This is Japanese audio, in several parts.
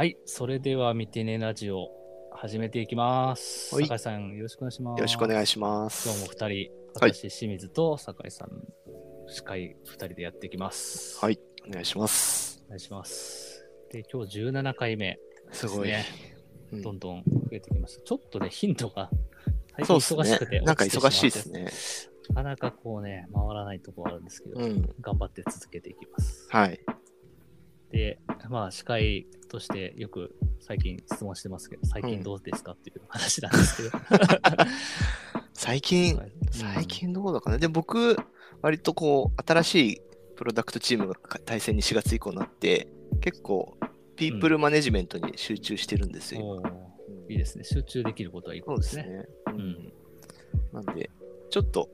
はい、それでは見てねラジオ始めていきます。はい酒井さん、よろしくお願いします。よろしくお願いしします。今日も二人、はい私、清水と酒井さん、司会二人でやっていきます。はい、お願いします。お願いします。で、今日17回目ですごいね。うんどんどん増えてきました。ちょっとね、頻度が最そう近です忙しくて、ね。なんか忙しいですね。なかなかこうね、回らないとこあるんですけど、うん。頑張って続けていきます。はい。で、まあ、司会としてよく最近質問してますけど、最近どうですかっていう話なんですけど。最近、はい最近どうだかな。で、僕、割とこう、新しいプロダクトチームが対戦に4月以降になって、結構、ピープルマネジメントに集中してるんですよ。おー今いいですね。集中できることはいいことですね。そうですね。ううんん。なんで、ちょっと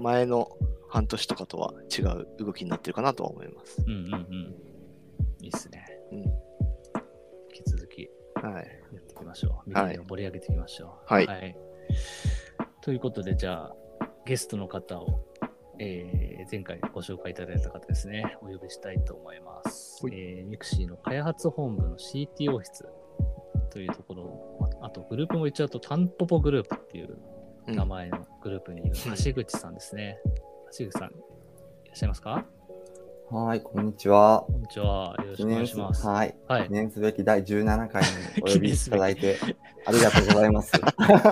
前の半年とかとは違う動きになってるかなとは思います。うんうんうん。はい。やっていきましょう。みんはないを盛り上げていきましょう。はいということで、じゃあ、ゲストの方を、えー前回ご紹介いただいた方ですね、お呼びしたいと思います。はいえーミクシーの開発本部の CTO 室というところ、ああとグループも言っちゃうと、タンポポグループっていううん名前のグループにいる橋口さんですね。橋口さん、いらっしゃいますか？はい、こんにちは。こんにちは。よろしくお願いします。はい、はい記。念すべき第17回にお呼び いただいてありがとうございます。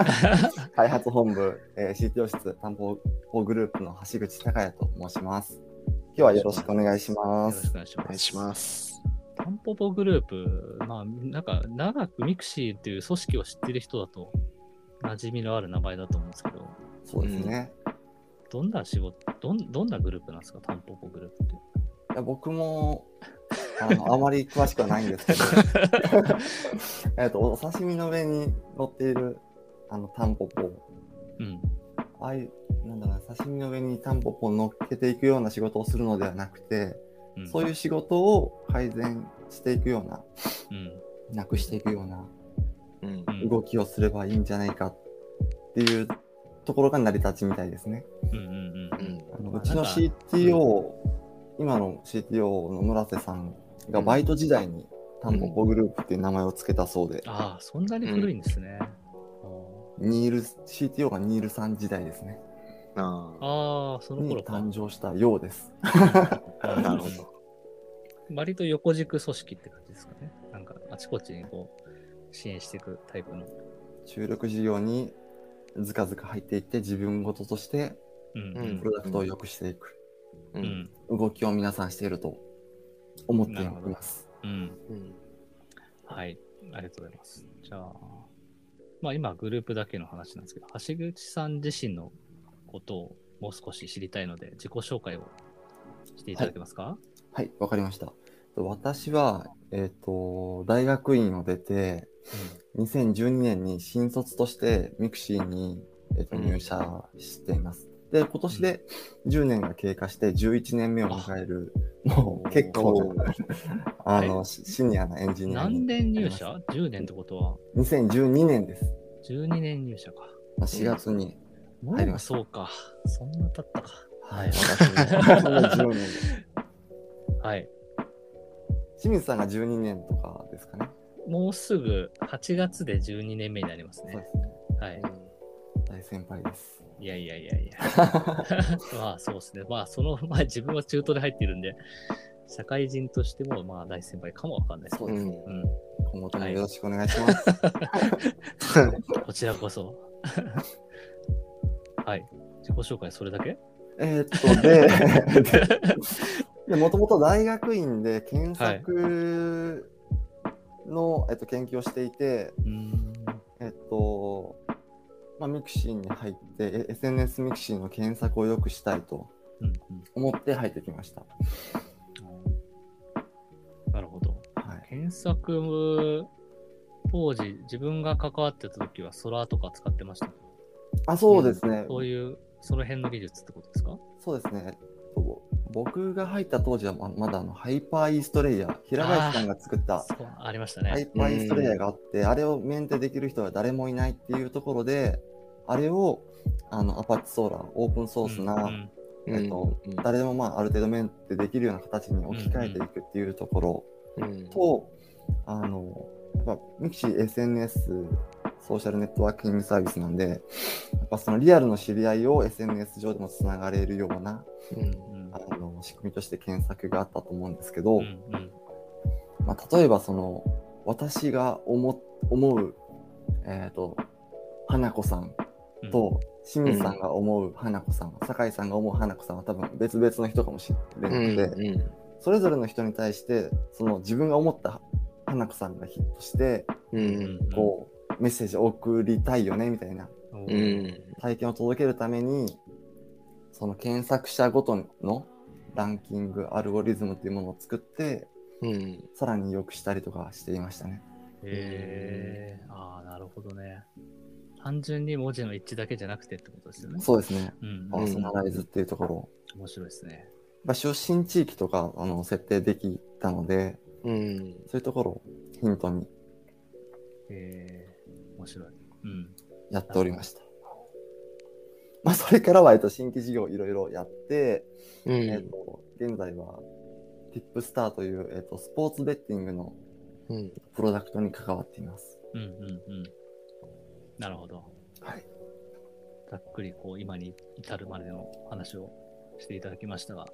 開発本部、えー、CTO 室たんぽぽグループの橋口孝也と申します。今日はよろしくお願いしますよろしく。お願いします。タンポポグループ、まあ、なんか、長くミクシーっていう組織を知ってる人だと、馴染みのある名前だと思うんですけど、そうですね。どんな仕事、どんどんなグループなんですか、タンポポグループって。いや僕もあのあまり詳しくはないんですけど、えっとお刺身の上に乗っているあのタンポポ、うん。ああいう、なんだろうな、刺身の上にタンポポを乗っけていくような仕事をするのではなくて、うん、そういう仕事を改善していくような、うん。なくしていくようなうんう。ん。動きをすればいいんじゃないかっていうところが成り立ちみたいですね。うんうんうんうんまああのうちの CTO、今の CTO の村瀬さんがバイト時代にタンポポグループっていう名前を付けたそうで、ああ、そんなに古いんですね。ニール、CTO がニールさん時代ですね。あああ、そのに頃か。誕生したようです。あ、なるほど。割と横軸組織って感じですかね。なんか、あちこちにこう、支援していくタイプの。注力事業にずかずか入っていって自分事としてプロダクトを良くしていくう。うんん動きを皆さんしていると思っています。うん。うん。はい、ありがとうございます。じゃあ、まあ今グループだけの話なんですけど、橋口さん自身のことをもう少し知りたいので、自己紹介をしていただけますか、はい、わかりました。私は、えっ、と、大学院を出て、2012年に新卒としてミクシーに、えーとうん入社しています。で、今年で10年が経過して11年目を迎える、もう結構な、あの、シシニアなエンジニアに何年入社 ?10 年ってことは、ます ?2012 年です。12年入社か。まあ4月に。入りましたそうか。そんな経ったか。はい、私も10年です。はい。清水さんが12年とかですかね。もうすぐ8月で12年目になりますね。そうですね。はい。大先輩です。いやいやいやいや。まあそうですね。まあその 前自分は中途で入っているんで、社会人としてもまあ大先輩かもわかんないです。そうですね。うん。今後ともよろしくお願いします。こちらこそ。はい。自己紹介それだけ？えーっと、で、でもともと大学院で検索の、えっと、研究をしていて、うーん。えっと、まあ、ミクシーに入って、え SNS ミクシーの検索を良くしたいとうん思って入ってきました。うん。なるほど。はい。検索、当時自分が関わってた時はソラーとか使ってました。あ、そうですね。そういう、その辺の技術ってことですか？そうですね。えっと僕が入った当時はままだあのハイパーイーストレイヤー、平林さんが作ったありましたハイね。パーイーストレイヤーがあって、あれをメンテできる人は誰もいないっていうところで、あれをあのアパッチソーラー、オープンソースな、うんうん。えっとうん。誰でもまあある程度メンテできるような形に置き換えていくっていうところ。うん。と、あのやっぱミクシー SNS、ソーシャルネットワーキングサービスなんで、やっぱそのリアルの知り合いを SNS 上でもつながれるようなうん。うんあの仕組みとして検索があったと思うんですけど、うんうん。まあ、例えばその私が思思う、えっ、と、花子さんうんと、清水さんが思う花子さん、酒井さんが思う花子さんは多分別々の人かもしれうなくて、んそれぞれの人に対して、その自分が思った花子さんがヒットして、うん。うんこう、メッセージを送りたいよねみたいなうん。うん体験を届けるために、その検索者ごとのランキング、アルゴリズムっていうものを作って、うん。さらに良くしたりとかしていましたね。へえああ、なるほどね。単純に文字の一致だけじゃなくてってことですよね。そうですね。うん。パーソナライズっていうところ。面白いですね。まあ、出身地域とかあの設定できたので、うんそういうところをヒントにへえ面白い。うん。やっておりました。まあ、それからは、えっと、新規事業いろいろやって、うんえっと、現在は、ティップスターという、えっと、スポーツベッティングのうんプロダクトに関わっています。うんうんうん。なるほど。はい。ざっくりこう今に至るまでの話をしていただきましたが、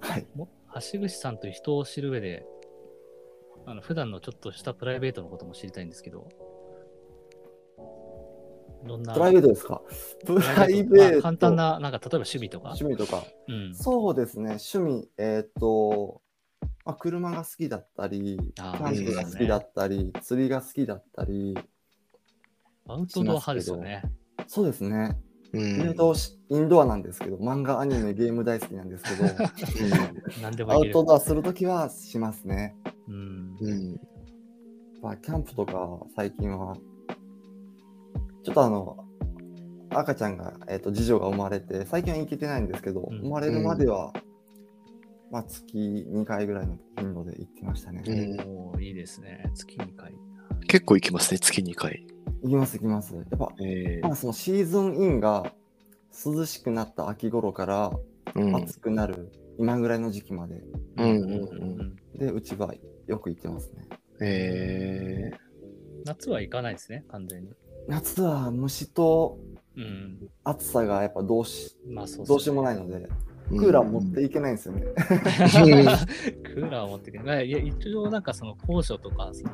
はい。も橋口さんという人を知る上で、あの普段のちょっとしたプライベートのことも知りたいんですけど、どんなプライベートですか？プライベート。まあ簡単な、なんか例えば趣味とか。趣味とか。うん。そうですね、趣味、えっ、と、まあ、車が好きだったり、キャンプが好きだったり、釣りが好きだったり、アウトドア派ですよね。そうですね、うん言うとインドアなんですけど、漫画、アニメ、ゲーム大好きなんですけど。アウトドアするときはしますね。うん。うんまあ、キャンプとか最近は、ちょっとあの、赤ちゃんが、えっ、と、次女が生まれて、最近は行けてないんですけど、うん生まれるまでは、まあ、月2回ぐらいの頻度で行ってましたね。うんおーいいですね。月2回。結構行きますね、月2回。行きます行きます。やっぱ、えまあ、そのシーズンインが涼しくなった秋頃からうん暑くなる今ぐらいの時期まで、うんうんうんで、うちはよく行ってますね。え夏は行かないですね、完全に。夏は虫とうん。暑さがやっぱどうしまあそうどうしようもないので、クーラー持っていけないんですよね。クーラーを持ってくる。まあいや一応なんかその高所とか、その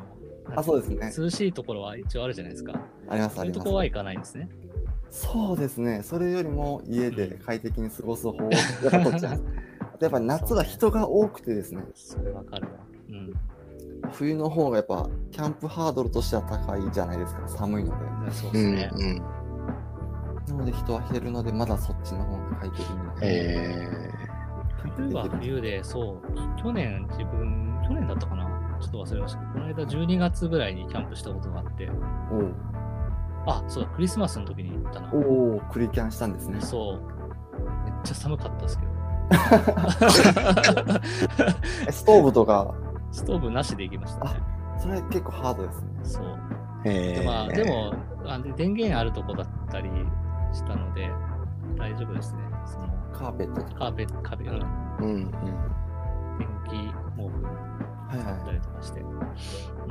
あ、そうですね。涼しいところは一応あるじゃないですか。ありますそういう。とこは行かないんですね。そうですね。それよりも家で快適に過ごす方をやっぱ取っちゃう。あ とやっぱ夏は人が多くてですね、それわかるわ。うん。冬の方がやっぱキャンプハードルとしては高いじゃないですか。寒いので。そううんですね。うんなので人は減るので、まだそっちの方が快適に。え冬は冬で、そう、去年自分、ちょっと忘れましたけど、この間12月ぐらいにキャンプしたことがあって、あ、そうだ、クリスマスの時に行ったな。おお、クリキャンしたんですね。そう。めっちゃ寒かったですけど。え ストーブとか、ストーブなしで行きましたね。それ結構ハードですね。そう。えでまあ、でもあで、電源あるとこだったりしたので、大丈夫ですね。そのカーペットとか。カーペット、壁、うん、うんうん電気毛布はいあったはりとかして。う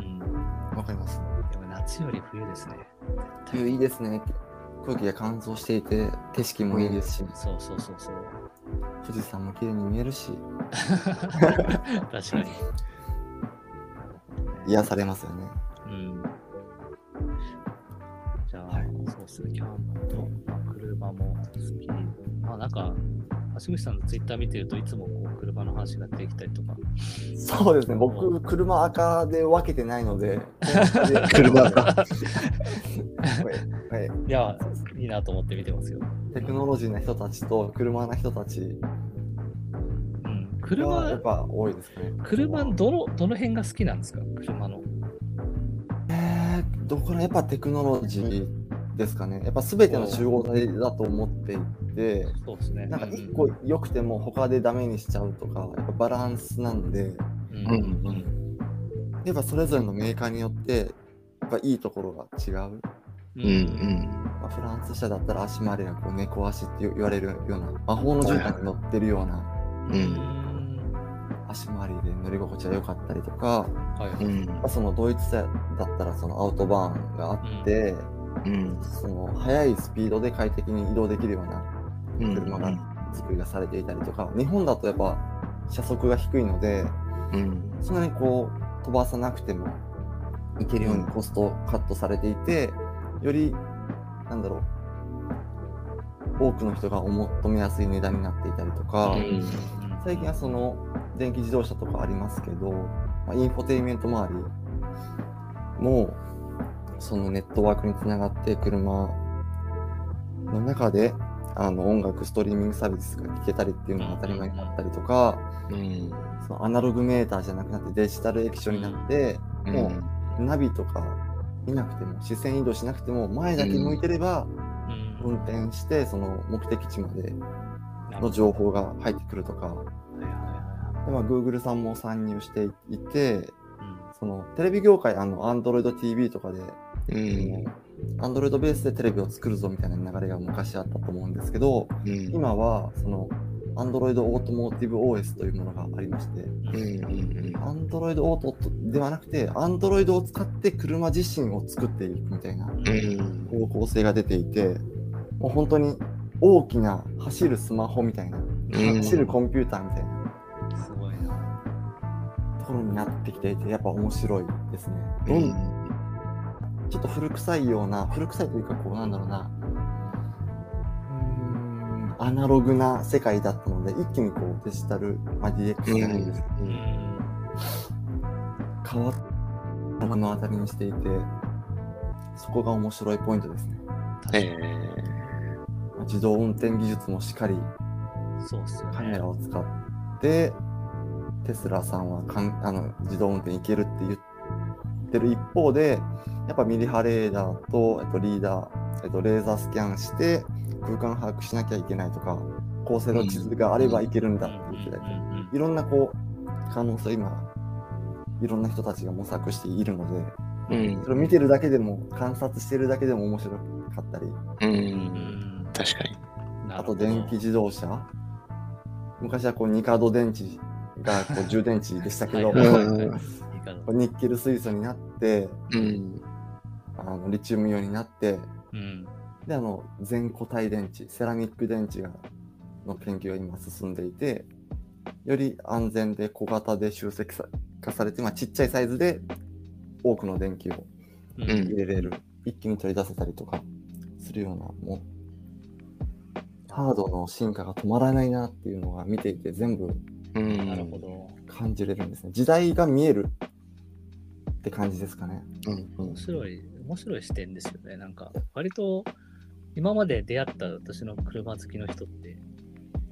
ん。い。わかります。でも夏より冬ですね。冬いいですね。空気が乾燥していて、景色もいいですし、そうそうそうそう。富士山も綺麗に見えるし、確かに。癒されますよね。うん。じゃあ、はいそうですね、キャンプと、まあ、車も好き。まあなんか、橋口さんのツイッター見てるといつもこう車の話ができたりとか。そうですね。僕、車赤で分けてないので、車赤はい はい。いや、いいなと思って見てますよ。テクノロジーな人たちと車な人たちうん。車がやっ、ぱ多いですね。車どの、どの辺が好きなんですか？車の。えー、どこらやっぱテクノロジーですかね。やっぱ全ての集合体だと思っていて、そうですね。なんか一個良くても他でダメにしちゃうとか、やっぱバランスなんで、うん、うんうんやっぱそれぞれのメーカーによって、やっぱいいところが違う。ううんうんまあ、フランス車だったら足回りがこう猫足って言われるような、魔法の絨毯に乗ってるような、ううんん。足回りで乗り心地が良かったりとか、はい。うんまあそのドイツ車だったらそのアウトバーンがあって、うんその速いスピードで快適に移動できるようなうん。車が作りがされていたりとか、日本だとやっぱ車速が低いので、うん。そんなにこう飛ばさなくてもいけるようにコストカットされていて、よりなんだろう多くの人がお求めやすい値段になっていたりとか、うん。最近はその電気自動車とかありますけど、まあ、インフォテインメント周りもそのネットワークにつながって車の中であの音楽ストリーミングサービスが聴けたりっていうのが当たり前になったりとか、うん。そのアナログメーターじゃなくなってデジタル液晶になって、もうナビとか見なくても視線移動しなくても前だけ向いてればうん。運転してその目的地までの情報が入ってくるとか、でまあ、Google さんも参入していてそのテレビ業界あの Android TV とかで、うん。アンドロイドベースでテレビを作るぞみたいな流れが昔あったと思うんですけどうん。今はその Android オートモーティブ OS というものがありまして Android オートではなくて Android を使って車自身を作っていくみたいなうん。方向性が出ていてもう本当に大きな走るスマホみたいなうん。走るコンピューターみたいなすごいな。ところになってきていてやっぱ面白いですね。どんちょっと古臭いような古臭いというかこうなんだろうな。うーん。アナログな世界だったので一気にこうデジタル、まあ、DX じゃないですけど、うん変わった目の当たりにしていてそこが面白いポイントですね。えまあ自動運転技術もしっかりそうっすよね。カメラを使って、テスラさんはかんあの自動運転いけるって言ってる一方で、やっぱミリ波レーダーと、えっと、リーダー、えっと、レーザースキャンして空間把握しなきゃいけないとか、高精度地図があればいけるんだって言ってたりとか、いろんなこう可能性を今、いろんな人たちが模索しているので、うん。それを見てるだけでも、観察してるだけでも面白かったり、ううん。ん確かに。あと電気自動車。昔はこうニカド電池がこう充電池でしたけど、はい ニッケル水素になってうん。あのリチウムイオンになってうん。であの全固体電池セラミック電池がの研究が今進んでいてより安全で小型で集積さ化されて、まあ、ちっちゃいサイズで多くの電気を入れれる、一気に取り出せたりとかするようなもうハードの進化が止まらないなっていうのが見ていて全部うん。なるほど。感じれるんですね。時代が見えるって感じですかね。うん面白い、面白い視点ですよね。なんか、割と、今まで出会った私の車好きの人って、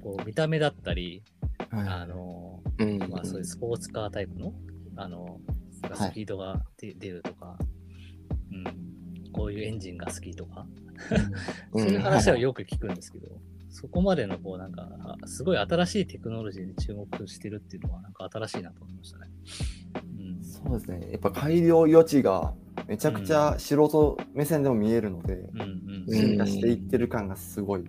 こう、見た目だったり、あの、うん。まあ、そういうスポーツカータイプの、あの、はい。スピードが出出るとか、うん、こういうエンジンが好きとか、うん。そういう話はよく聞くんですけど、そこまでの、こう、なんか、あすごい新しいテクノロジーに注目してるっていうのは、なんか新しいなと思いましたね。うん、そうですね。やっぱ改良余地がめちゃくちゃ素人目線でも見えるので、うん、うん、うん。進化していってる感がすごい、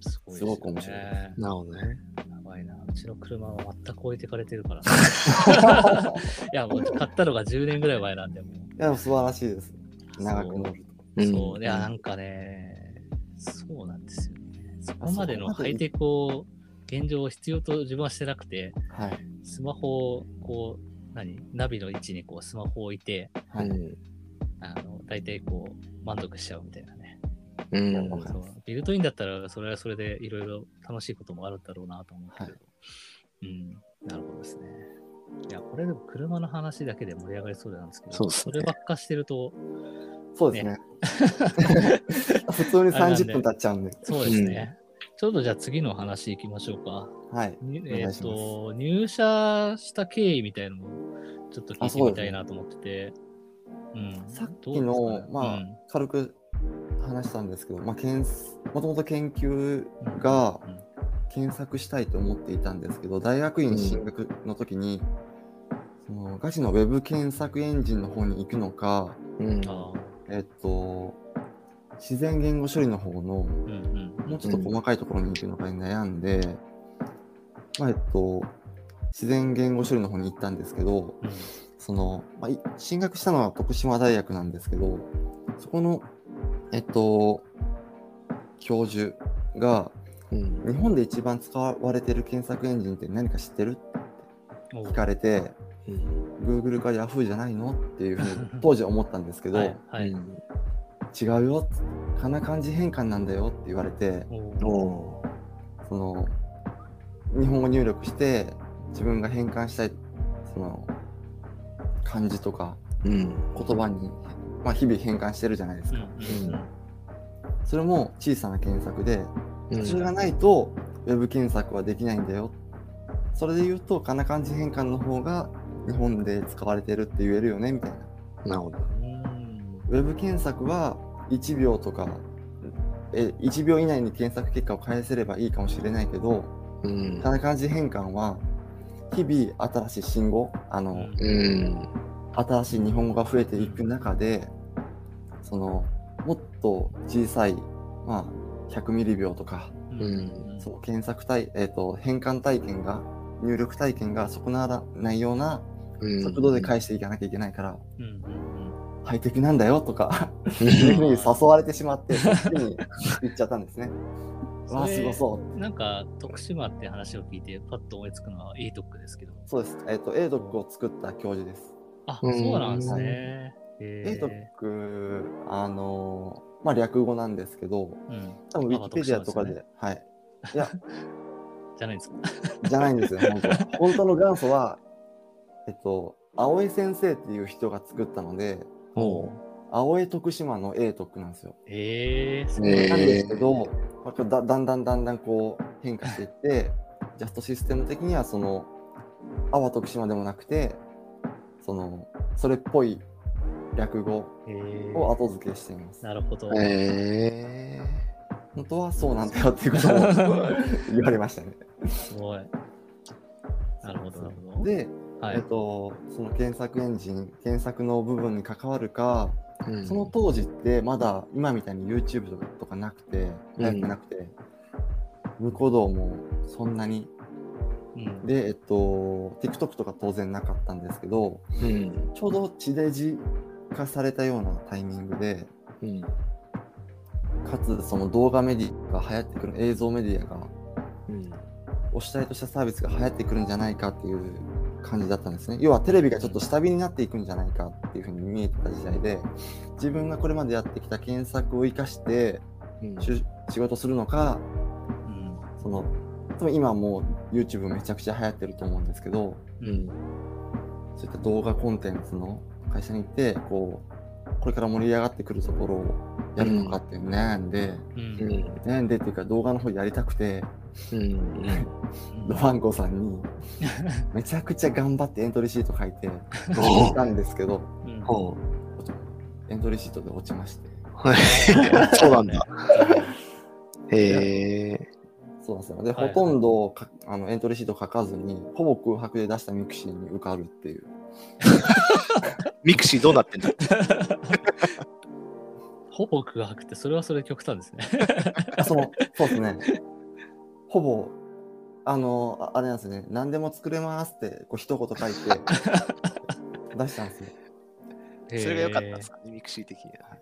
すごいすごく面白いね。なるほどね。やばいな。うちの車は全く置いてかれてるから。な。いや、もう買ったのが10年ぐらい前なんで、もう。いや素晴らしいです。長く乗ると。そう、いや、なんかね、そうなんですよね。そこまでのハイテクを現状必要と自分はしてなくて、はい。スマホを、こう、何？ナビの位置にこうスマホを置いて、はい、うんあの、大体こう、満足しちゃうみたいなね。うん。ビルトインだったら、それはそれでいろいろ楽しいこともあるんだろうなと思うけど、うん、なるほどですね。いや、これでも車の話だけで盛り上がりそうなんですけど、そね。ればっかしてると、そうですね。普通に30分経っちゃうんで。そうですね。ちょっとじゃあ次の話行きましょうか。はい。にえっ、と、入社した経緯みたいなのもちょっと聞いてみたいなと思ってて。うん、さっきの、まあ、軽く話したんですけど、まあ、けんもともと研究がうん。検索したいと思っていたんですけど大学院進学の時に、そのガチのウェブ検索エンジンの方に行くのか、うん。あえっと、自然言語処理の方のもうちょっと細かいところに行くのかに悩んで、まあえっと、自然言語処理の方に行ったんですけど、うん。その、まあ、い進学したのは徳島大学なんですけど、そこの、えっと、教授が、うん。日本で一番使われてる検索エンジンって何か知ってるお聞かれて、うん。Google か Yahoo じゃないのっていうふうに当時思ったんですけど、はい、はい。違うよ、かな漢字変換なんだよって言われて、その、日本語入力して、自分が変換したい、その、漢字とかうん。言葉に、まあ、日々変換してるじゃないですか。うんうんうんそれも小さな検索で、うんそれがないと、ウェブ検索はできないんだよ。それで言うと、かな漢字変換の方が日本で使われてるって言えるよね、みたいな。なるほど。うんウェブ検索は1秒とか、え1秒以内に検索結果を返せればいいかもしれないけど、うんか。な漢字変換は、日々新しい信号、あの、うんうん。新しい日本語が増えていく中で、その、もっと小さい、まあ、100ミリ秒とか、うんその検索体、えっ、と、変換体験が、入力体験が損なわないようなうん速度で返していかなきゃいけないから、うんうんハイテクなんだよとか、うんいうふうに誘われてしまって、そっちに行っちゃったんですね。わあ、すごそう。うんなんか、徳島って話を聞いて、パッと思いつくのは e トックですけど。そうです。えっ、と、A ドックを作った教授です。あ、うんそうなんですね。え A ドック、あのーまあ、略語なんですけど、うん。多分ウィキペディアとかで、まはい。いや、じゃないんですか。じゃないんですよ、本当は。本当の元祖は、えっと、青江先生っていう人が作ったので、青江徳島の A 特区なんですよ。ええそうえーなんですけど、まあだだんだんだんだんこう変化していって、ジャストシステム的にはその、阿波徳島でもなくて、その、それっぽい略語えーを後付けしています。なるほど。え本当はそうなんだよっていうことを 言われましたね。すごい。なるほど、なるほど。で、はいえっと、その検索エンジン、検索の部分に関わるか、ーその当時ってまだ今みたいに YouTube とかとかなくて、流行ってなくて、向こう道もそんなに、うんで、えっと、TikTok とか当然なかったんですけど、うん。ちょうど地デジ化されたようなタイミングで、うん。かつその動画メディアが流行ってくる、映像メディアがうん。お主体としたサービスが流行ってくるんじゃないかっていう感じだったんですね。要はテレビがちょっと下火になっていくんじゃないかっていうふうに見えてた時代で、自分がこれまでやってきた検索を生かしてうんし仕事するのか、うんその、今もう YouTube めちゃくちゃ流行ってると思うんですけど、うん。そういった動画コンテンツの会社に行って、こう、これから盛り上がってくるところをやるのかって悩んで、うんうん。悩んでっていうか動画の方やりたくて、うん。ドワンゴさんに めちゃくちゃ頑張ってエントリーシート書いて、行ったんですけど、エントリーシートで落ちまして。う。そうなんだ。へえ。そうなんですよ。で、はいほとんどかあのエントリーシート書かずに、ほぼ空白で出したミクシーに受かるっていう。ミクシーどうなってんだ？ほぼ空白って、それはそれ極端ですね。あその、そうですね。ほぼ、あの、ああれなんですね、何でも作れますって、こう一言書いて、出したんですよ。それが良かったんですかね、ミクシー的には。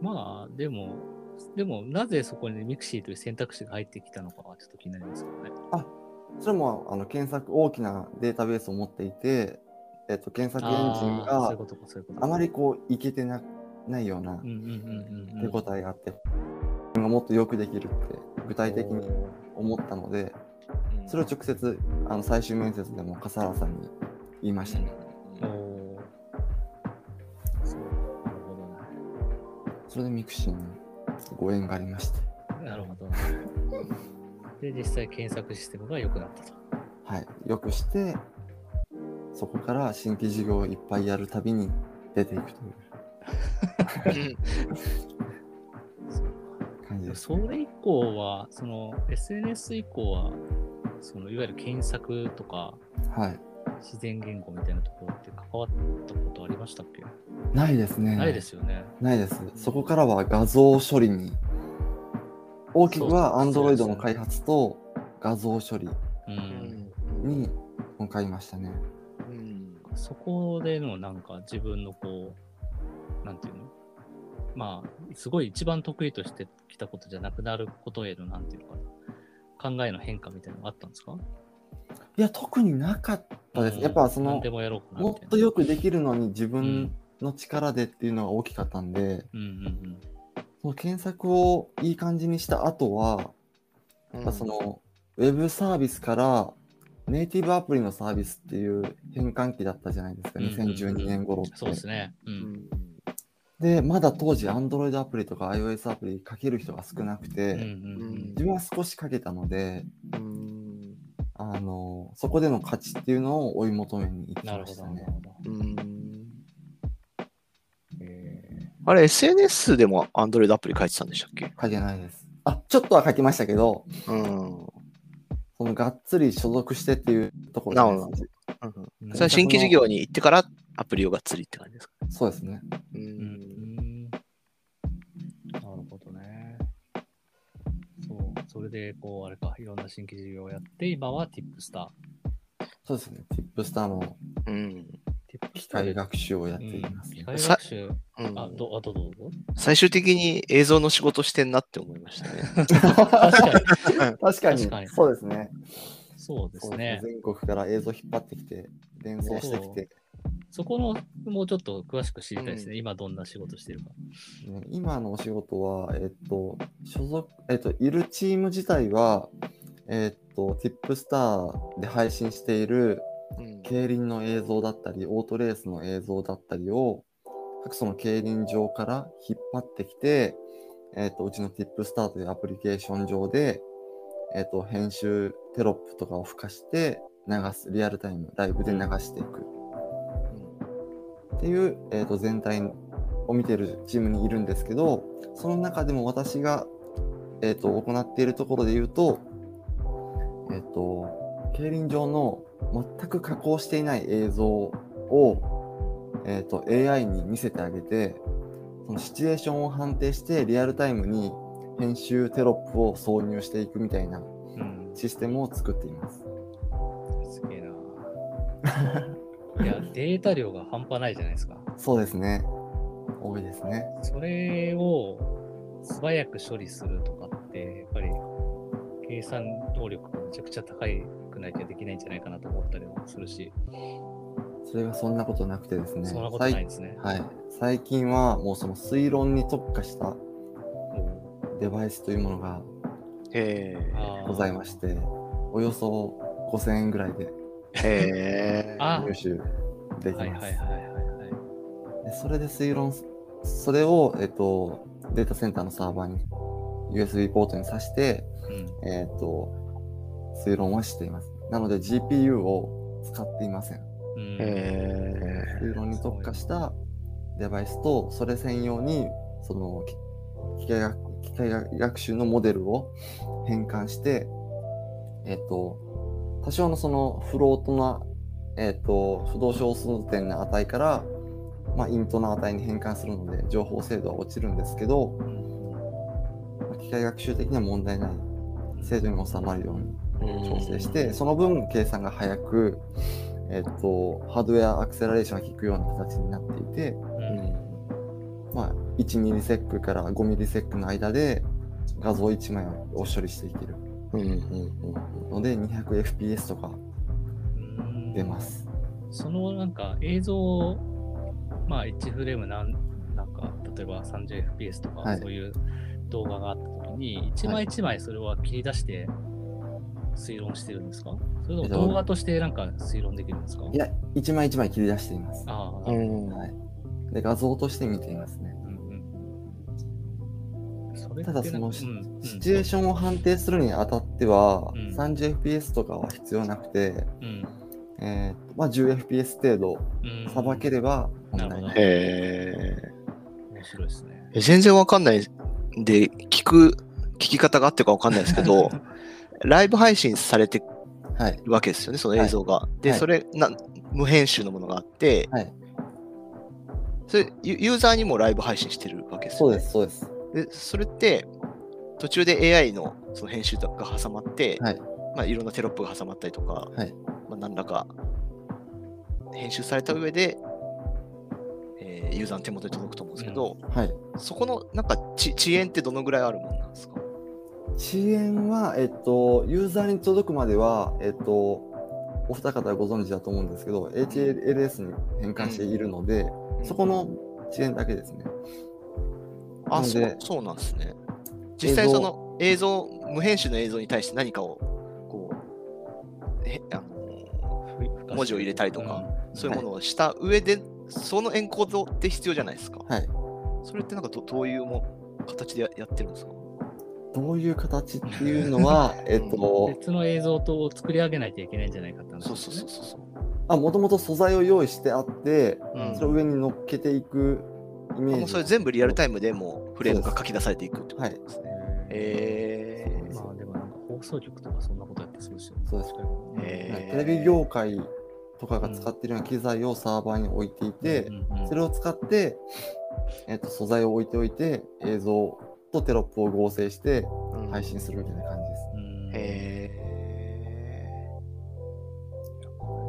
まあ、でも、でも、なぜそこにミクシーという選択肢が入ってきたのかはちょっと気になりますけどね。それもあの検索、大きなデータベースを持っていて、えっと、検索エンジンがあまりこう、いけてなないような。手応えがあって、自分がもっとよくできるって具体的にお思ったので、うんそれを直接あの最終面接でも笠原さんに言いましたね。それでミクシーにご縁がありまして、なるほど。で、実際検索システムが良くなったと。はい、よくして、そこから新規事業をいっぱいやるたびに出ていくという 感じです、それ以降は、その SNS 以降は、そのいわゆる検索とかはい。自然言語みたいなところって関わったことありましたっけ、ないですね。ないですよね。ないです。そこからは画像処理に、大きくは Android の開発と画像処理にも買いましたね。うん。そこでのなんか自分のこう、なんていうの？まあ、すごい一番得意としてきたことじゃなくなることへの、なんていうのかな、考えの変化みたいなのがあったんですか？いや、特になかったです。やっぱその何で、もやろう。もっとよくできるのに自う分んの力でっていうのが大きかったんで、うんうんその検索をいい感じにした後は、やっぱその、ウェブサービスからネイティブアプリのサービスっていう変換期だったじゃないですか、うんうんうん2012年頃って。そうですね。う。うんん。で、まだ当時 Android アプリとか iOS アプリかける人が少なくて、うんうん自分は少しかけたので、うん。あの、そこでの価値っていうのを追い求めに行きなるほど。ましたねなる。ほど。うん。えあれ、SNS でも Android アプリ書いてたんでしたっけ？書けないです。あ、ちょっとは書きましたけど、うん。がっつり所属してっていうところないですうんーそれは新規事業に行ってからアプリをがっつりって感じですか？そうですね。う。うんん。なるほどね。そう。それで、こう、あれか、いろんな新規事業をやって、今は Tipstar。そうですね。Tipstar のうん。機械学習をやっうんています、機ね械学習。うんあ、ど、あとどうぞ。最終的に映像の仕事してんなって思いましたね。確かに。確かにそうですね。そうですね。全国から映像引っ張ってきて、連想してきて、そこの、もうちょっと詳しく知りたいですね。うん今どんな仕事してるか。ね今のお仕事は、えっと、所属、えっと、いるチーム自体は、えっと、Tipstar で配信しているうん競輪の映像だったり、オートレースの映像だったりを、各その競輪場から引っ張ってきて、えっと、うちの Tipstar というアプリケーション上で、えっと、編集テロップとかを付加して流す、リアルタイム、ライブで流していく。っていう、えー、と全体を見てるチームにいるんですけど、その中でも私が、えー、と行っているところで言うと、えっ、と、競輪場の全く加工していない映像を、えー、と AI に見せてあげて、そのシチュエーションを判定してリアルタイムに編集テロップを挿入していくみたいなうん。システムを作っています。すげえな。いや、データ量が半端ないじゃないですか。そうですね。多いですね。それを素早く処理するとかって、やっぱり計算能力がめちゃくちゃ高いくないとできないんじゃないかなと思ったりもするし、それがそんなことなくてですね。そんなことないんですね。はい、最近はもうその推論に特化したおデバイスというものがございまして、およそ5000円ぐらいで入手できます。はいはいはいはいはい。でそれで推論、それを、えっと、データセンターのサーバーに USB ポートに挿して、うんえっと、推論はしています。なので GPU を使っていません。う論に特化したデバイスと、それ専用に、その、き機械学機械学習のモデルを変換して、えっ、と、多少のそのフロートな、えっ、と、不動小数点の値から、まあ、イントの値に変換するので、情報精度は落ちるんですけど、まあ機械学習的には問題ない。精度に収まるように調整して、その分計算が早く、えっと、ハードウェアアクセラレーションが効くような形になっていて、うん。まあ、1ミリセックから5ミリセックの間で画像1枚を処理していける。うんうんうんので 200fps とかうん出ます。そのなんか映像を、まあ1フレームなんなんか、例えば 30fps とか、はい。そういう動画があったときに、一枚一枚それは切り出して推論してるんですか？それともえっと動画としてなんか推論できるんですか？いや、1枚1枚切り出しています。あ。はい、で画像として見ていますね。ただそのシなんかうんうんシチュエーションを判定するにあたっては、うん 30fps とかは必要なくて、うんえーまあ、10fps 程度うんさばければ問題ない。へえ。面白いですね。え全然わかんないで、聞く、聞き方があってるかわかんないですけど、ライブ配信されてはい。るわけですよね、その映像が。で、はいそれな、無編集のものがあって、はい。それユユーザーにもライブ配信してるわけですよね。そうです、そうです。で、それって、途中で AI のその編集とかが挟まって、はい。まあ、いろんなテロップが挟まったりとか、はいまあ、何らか編集された上で、えーユーザーの手元に届くと思うんですけど、はい。そこのなんかち遅延ってどのぐらいあるもんなんですか？遅延は、えっと、ユーザーに届くまでは、えっと、お二方はご存知だと思うんですけど、HLS に変換しているので、そこの遅延だけですね。あそうそうなんですね。実際その映像、無編集の映像に対して何かをこう、へあの文字を入れたりとか、そういうものをした上で、そのエンコードって必要じゃないですか。はい。それってなんかどどういうも形でややってるんですか？どういう形っていうのは、えっと、別の映像と作り上げないといけないんじゃないかって話そうそう。そうそう。あ、もともと素材を用意してあって、うんそれを上に乗っけていくイメージ。もうそれ全部リアルタイムでもうフレームが書き出されていくってことはいですね。へえーまあでもなんか放送局とかそんなことやってそうですよね。そうです確かにへーテレビ業界とかが使ってるような機材をサーバーに置いていて、うんうんうんそれを使って、えっと素材を置いておいて、映像とテロップを合成してうん配信するみたいな感じです。うんへ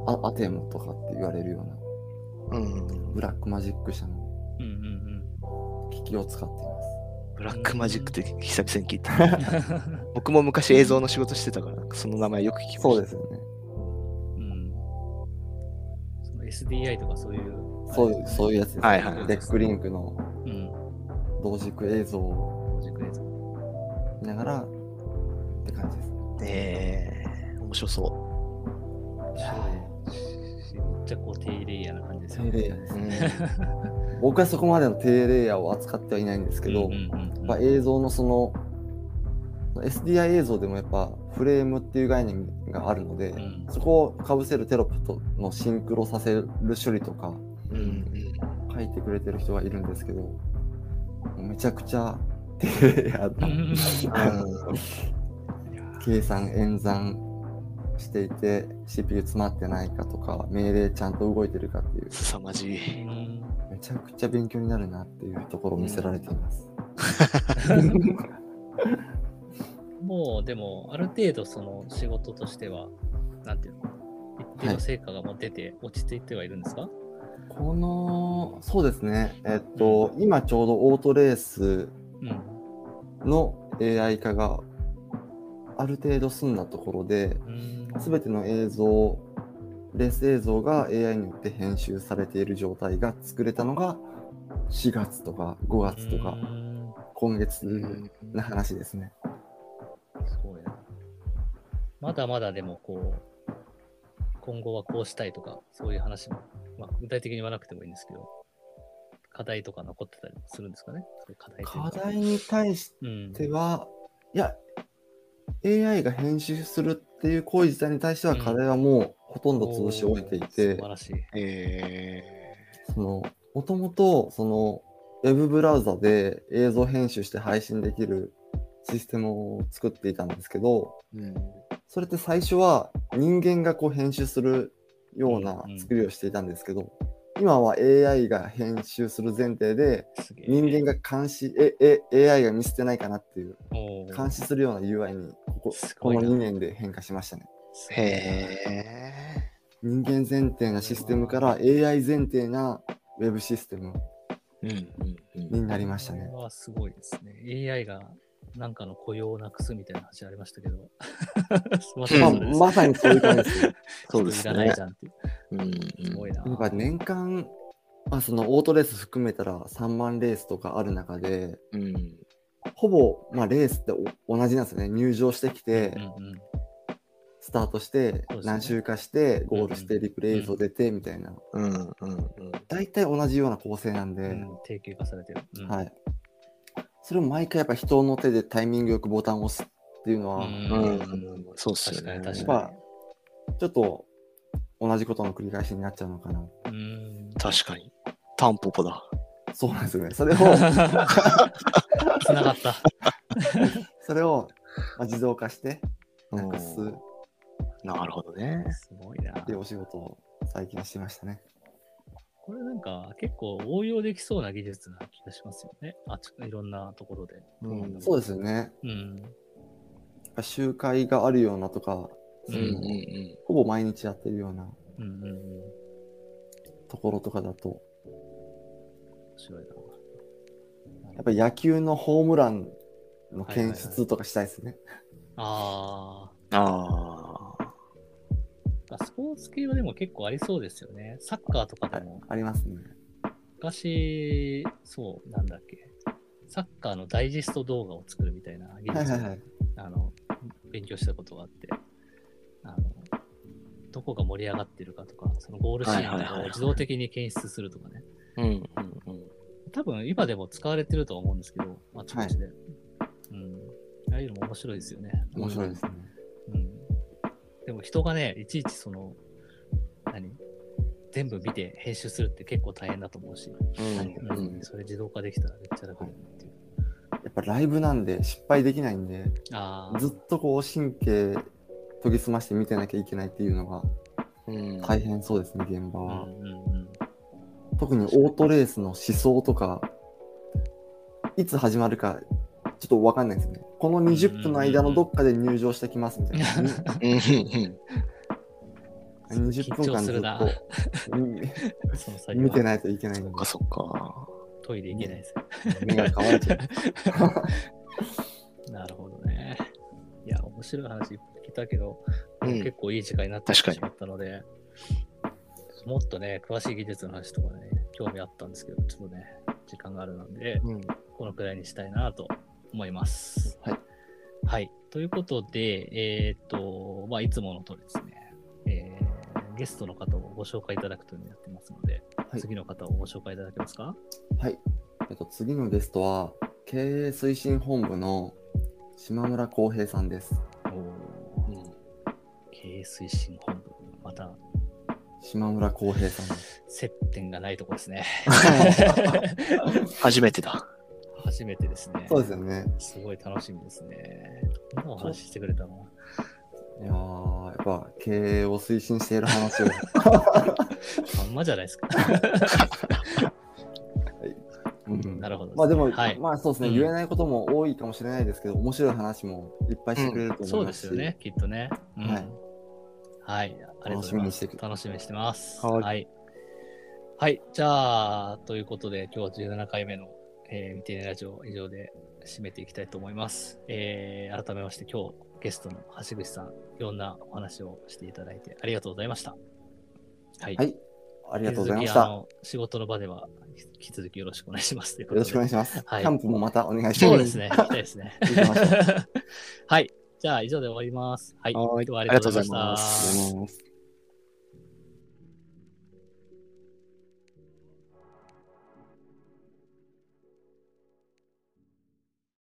あ ATEM とかって言われるような、ーうん。ブラックマジック社のうんうん機器を使っています。ブラックマジックって久々に聞いた。うん。僕も昔映像の仕事してたから、その名前よく聞きました。そうですよね。うんその SDI とかそういう。そういう、そういうやつです、ね。はいはい DeckLink のうん。同軸映像をロジック映像。見ながらって感じです。えー、面白そ面白いしめっちゃこう低レイヤーな感じですよ低レイヤーですう。ね。うん 僕はそこまでの低レイヤーを扱ってはいないんですけど、うんうんうんうんやっぱ映像のその SDI 映像でもやっぱフレームっていう概念があるので、うんそこをかぶせるテロップとのシンクロさせる処理とかうん書いてくれてる人がいるんですけどめちゃくちゃ低レイヤーなうん。うん。うん計算演算していて CPU 詰まってないかとか命令ちゃんと動いてるかっていう。凄まじい。うんめちゃくちゃ勉強になるなっていうところを見せられています。もうでも、ある程度その仕事としては、なんていうの、一定の成果がもう出て落ち着いてはいるんですか、この、そうですね、えっと、今ちょうどオートレースうん、の AI 化がある程度済んだところで、うんすべての映像、レース映像が AI によって編集されている状態が作れたのが4月とか5月とかうん今月うんの話ですね。すごいな。まだまだでもこう、今後はこうしたいとか、そういう話も、まあ、具体的に言わなくてもいいんですけど、課題とか残ってたりするんですかね？課題課か。題に対しうん。ては、いや、AI が編集するっていう行為自体に対しては課題はもうほとんど潰し終えていおーて素晴、らしい。えその、もともと、その、ウェブブラウザで映像編集して配信できるシステムを作っていたんですけど、ーうん。それって最初は人間がこう編集するようなうんうん。作りをしていたんですけど、今は AI が編集する前提で、人間が監視、え、え、AI が見捨てないかなっていう、監視するような UI にここ、このすごいな2年で変化しましたね。へ人間前提なシステムから AI 前提なウェブシステムになりましたこねれ。はすごいですね。AI がなんかの雇用をなくすみたいな話ありましたけど。すままさにそういう感じですよ。そうです人いらないねじ。ゃんっていう。うんすごいな。やっぱ年間、まあ、そのオートレース含めたら3万レースとかある中で、うん。ほぼ、まあ、レースってお同じなんですよね。入場してきて、うんうんスタートして何周かしてゴールしてうんリプレイ映像出てみたいな、うんうんうん。大体同じような構成なんで、うん定型化されてる。うん。はい。それを毎回やっぱ人の手でタイミングよくボタンを押すっていうのは、うん。うんそうっすよね。確かに確まかあちょっと同じことの繰り返しになっちゃうのかな。に。うん。確かに。タンポポだ。そうなんですよね。それを、つながった。それを、まあ、自動化してなくすなるほどね。すごいな。ていうお仕事を最近してましたね。これなんか結構応用できそうな技術な気がしますよね。あちいろんなところで。うんそうですよね。うん。集会があるようなとか、ううんうんん。ほぼ毎日やってるようなうんうんうん。ところとかだと、面白いな。やっぱり野球のホームランの検出とかしたいですね。あああ、スポーツ系はでも結構ありそうですよね。サッカーとかでも、ありますね。昔、そう、なんだっけ。サッカーのダイジェスト動画を作るみたいな技術をはいはいはい。あの勉強したことがあって、どこが盛り上がってるかとか、そのゴールシーンとかをはいはいはいはい自動的に検出するとかね。あ。うんうんうん。多分今でも使われてるとは思うんですけど、あちこちで。うん。ああいうのも面白いですよね。面白いですね。うん。でも人がね、いちいちその、何？全部見て編集するって結構大変だと思うし、うん。それ自動化できたらめっちゃ楽だなっていう。やっぱライブなんで失敗できないんで、ああ、ずっとこう神経研ぎ澄まして見てなきゃいけないっていうのがうん大変そうですね、現場うんは。うんうん。特にオートレースの思想とか、いつ始まるかちょっとわかんないですね。この20分の間のどっかで入場してきますみたいな。うんうん 20分間ずっと見てないといけないんでそっか、そっか。トイレ行けないです。目が乾いちゃう。なるほどね。いや、面白い話いっぱい聞いたけど、うん結構いい時間になってしまったので、もっとね、詳しい技術の話とかね、興味あったんですけど、ちょっとね、時間があるので、うんこのくらいにしたいなと思います。はい。はい。ということで、えーっと、まあ、いつもの通りですね、えーゲストの方をご紹介いただくというのをやってますので、はい次の方をご紹介いただけますか？はい。えっと、次のゲストは、経営推進本部の島村康平さんです。推進本部。また、島村康平さん。接点がないとこですね。初めてだ。初めてですね。そうですよね。すごい楽しみですね。どんなお話してくれたの？いやー、やっぱ経営を推進している話を。まんまじゃないですか。うんなるほどまあでも、はい。まあそうですね、うん言えないことも多いかもしれないですけど、面白い話もいっぱいしてくれると思そいうまし、ですすよね、きっとね。うんはい。はい。ありがとうございます。楽しみにしてく楽しみにしてます。はいはい。はい。じゃあ、ということで、今日は17回目の、えー、見てねラジオ以上で締めていきたいと思います。えー、改めまして今日ゲストの橋口さん、いろんなお話をしていただいてありがとうございました。はい。はい。ありがとうございました。仕事の場では引き続きよろしくお願いします。ということろでしくお願いします。はいキャンプもまたお願いします。そうですね。行きたいですね。はい。じゃあ、以上で終わります。はい。はいありがとうございました。